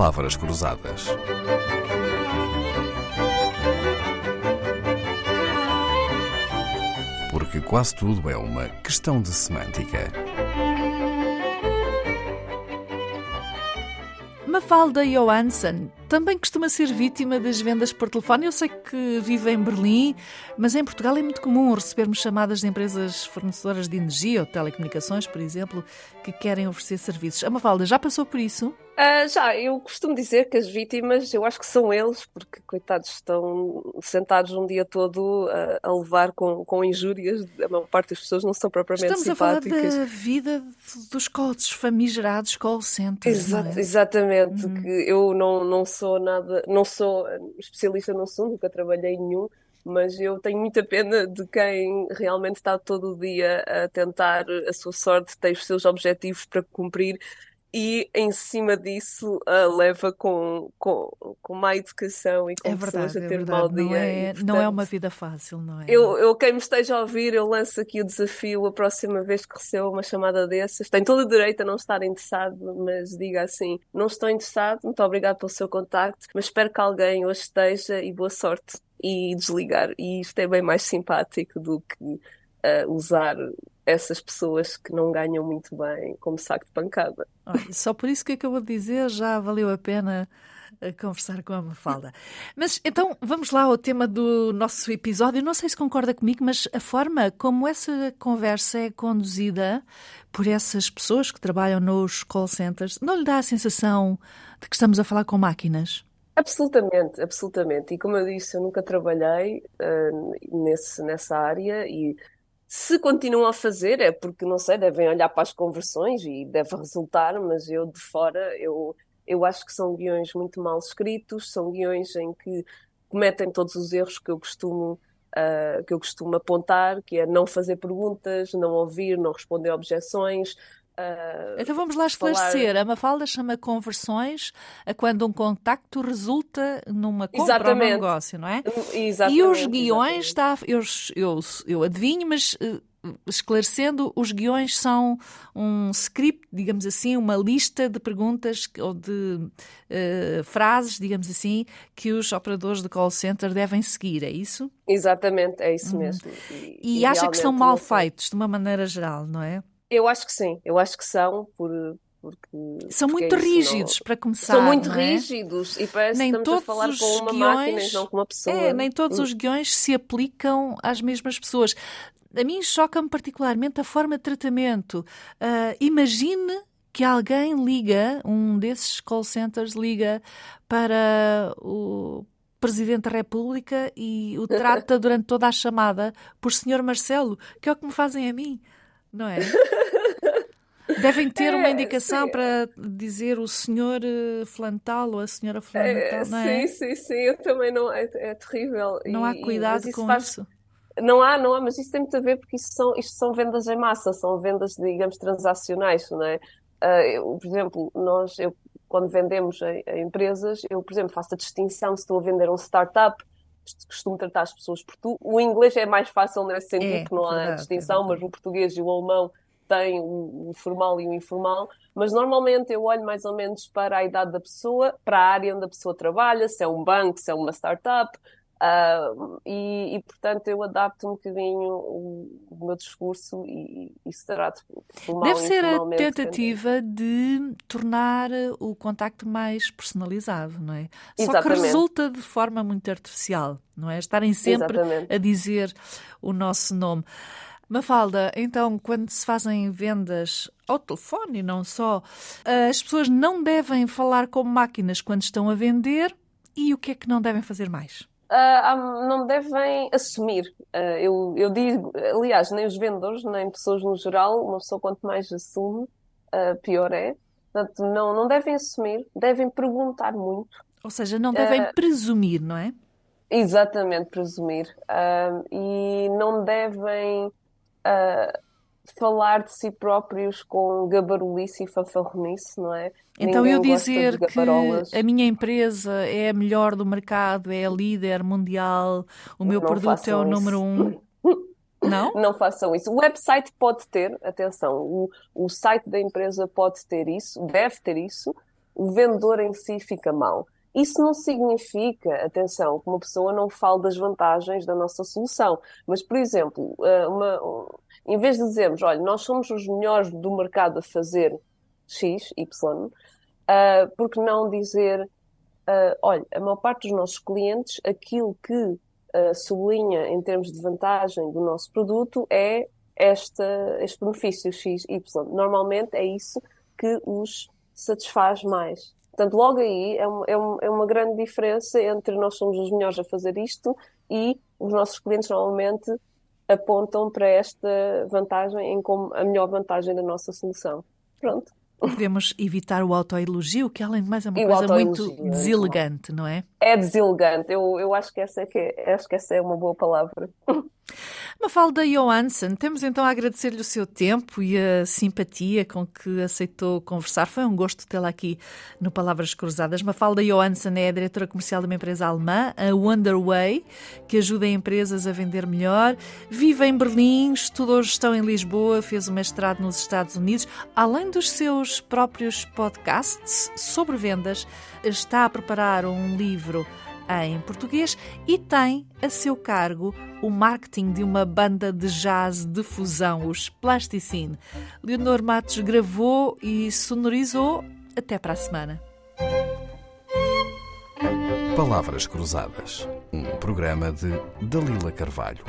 palavras cruzadas. Porque quase tudo é uma questão de semântica. Mafalda Johansson também costuma ser vítima das vendas por telefone. Eu sei que vive em Berlim, mas em Portugal é muito comum recebermos chamadas de empresas fornecedoras de energia ou telecomunicações, por exemplo, que querem oferecer serviços. A Mafalda já passou por isso? Uh, já, eu costumo dizer que as vítimas, eu acho que são eles, porque coitados estão sentados um dia todo uh, a levar com, com injúrias, a maior parte das pessoas não são propriamente Estamos simpáticas. Estamos a falar da vida dos calls, famigerados call centers. Exato, é? Exatamente, uhum. que eu não, não sou nada, não sou especialista no assunto, nunca trabalhei nenhum, mas eu tenho muita pena de quem realmente está todo o dia a tentar a sua sorte, tem os seus objetivos para cumprir e em cima disso uh, leva com, com, com má educação e com é verdade, pessoas a é ter verdade. mau dia. Não é, portanto, não é uma vida fácil, não é? Eu, eu, quem me esteja a ouvir, eu lanço aqui o desafio a próxima vez que receba uma chamada dessas. Tem todo o direito a não estar interessado, mas diga assim: não estou interessado, muito obrigado pelo seu contacto, mas espero que alguém hoje esteja e boa sorte. E desligar. E isto é bem mais simpático do que uh, usar essas pessoas que não ganham muito bem como saco de pancada. Olha, só por isso que acabou de dizer já valeu a pena eh, conversar com a Mafalda. Mas então vamos lá ao tema do nosso episódio. Não sei se concorda comigo, mas a forma como essa conversa é conduzida por essas pessoas que trabalham nos call centers não lhe dá a sensação de que estamos a falar com máquinas? Absolutamente, absolutamente. E como eu disse, eu nunca trabalhei uh, nesse, nessa área e se continuam a fazer é porque, não sei, devem olhar para as conversões e deve resultar, mas eu de fora, eu, eu acho que são guiões muito mal escritos, são guiões em que cometem todos os erros que eu costumo uh, que eu costumo apontar, que é não fazer perguntas, não ouvir, não responder objeções, Uh, então vamos lá esclarecer. Falar... A Mafalda chama conversões a quando um contacto resulta numa compra exatamente. ou num negócio, não é? Exatamente, e os guiões, está, eu, eu, eu adivinho, mas uh, esclarecendo, os guiões são um script, digamos assim, uma lista de perguntas ou de uh, frases, digamos assim, que os operadores de call center devem seguir, é isso? Exatamente, é isso uhum. mesmo. E, e acha que são mal feitos, de uma maneira geral, não é? Eu acho que sim, eu acho que são, por, porque, são porque muito é rígidos não... para começar. São muito é? rígidos e parece nem que estamos todos a falar com uma guiões... máquina e não com uma pessoa. É, nem todos hum. os guiões se aplicam às mesmas pessoas. A mim choca-me particularmente a forma de tratamento. Uh, imagine que alguém liga, um desses call centers liga para o Presidente da República e o trata durante toda a chamada por Senhor Marcelo, que é o que me fazem a mim não é? Devem ter é, uma indicação sim. para dizer o senhor eh, Flantal ou a senhora Flantal, é, não é? Sim, sim, sim, eu também não, é, é terrível. Não há cuidado isso com faz... isso? Não há, não há, mas isso tem muito a ver porque isso são, isto são vendas em massa, são vendas, digamos, transacionais, não é? Uh, eu, por exemplo, nós, eu, quando vendemos a, a, empresas, eu, por exemplo, faço a distinção se estou a vender um startup costumo tratar as pessoas por tu. O inglês é mais fácil nesse sentido, é, que não há verdade, distinção, é mas o português e o alemão têm o formal e o informal. Mas normalmente eu olho mais ou menos para a idade da pessoa, para a área onde a pessoa trabalha, se é um banco, se é uma startup, Uh, e, e, portanto eu adapto um bocadinho o, o meu discurso e, se trato formal Deve ser a tentativa de tornar o contacto mais personalizado, não é? Exatamente. Só que resulta de forma muito artificial, não é? Estarem sempre Exatamente. a dizer o nosso nome. Mafalda, então, quando se fazem vendas ao telefone e não só, as pessoas não devem falar com máquinas quando estão a vender e o que é que não devem fazer mais? Uh, não devem assumir. Uh, eu, eu digo, aliás, nem os vendedores, nem pessoas no geral, uma pessoa quanto mais assume, uh, pior é. Portanto, não, não devem assumir, devem perguntar muito. Ou seja, não devem presumir, não é? Exatamente, presumir. e não devem falar de si próprios com gabarulice e fanfarronice, não é? Então Ninguém eu dizer que a minha empresa é a melhor do mercado, é a líder mundial, o meu não produto é o isso. número um. Não? Não façam isso. O website pode ter, atenção, o, o site da empresa pode ter isso, deve ter isso. o vendedor em si fica mal. Isso não significa, atenção, que uma pessoa não fale das vantagens da nossa solução. Mas, por exemplo, eh, uma, em vez de dizermos, olha, nós somos os melhores do mercado a fazer X, Y, uh, por que não dizer, uh, olha, a maior parte dos nossos clientes, aquilo que uh, sublinha em termos de vantagem do nosso produto é esta, este benefício X, Y. Normalmente é isso que os satisfaz mais. Portanto, logo aí é, um, é, um, é uma grande diferença entre nós somos os melhores a fazer isto e os nossos clientes normalmente apontam para esta vantagem como a melhor vantagem da nossa solução. Pronto. Devemos evitar o autoelogio, que além de mais é uma e coisa muito é deselegante, não é? É deselegante. Eu, eu acho, que essa é que acho que essa é uma boa palavra. Mafalda Johansson, temos então a agradecer-lhe o seu tempo e a simpatia com que aceitou conversar. Foi um gosto tê-la aqui no Palavras Cruzadas. Mafalda Johansson é a diretora comercial de uma empresa alemã, a Wonderway, que ajuda empresas a vender melhor. Vive em Berlim, estudou gestão em Lisboa, fez o mestrado nos Estados Unidos. Além dos seus próprios podcasts sobre vendas, está a preparar um livro em português e tem a seu cargo o marketing de uma banda de jazz de fusão, os Plasticine. Leonor Matos gravou e sonorizou. Até para a semana. Palavras Cruzadas, um programa de Dalila Carvalho.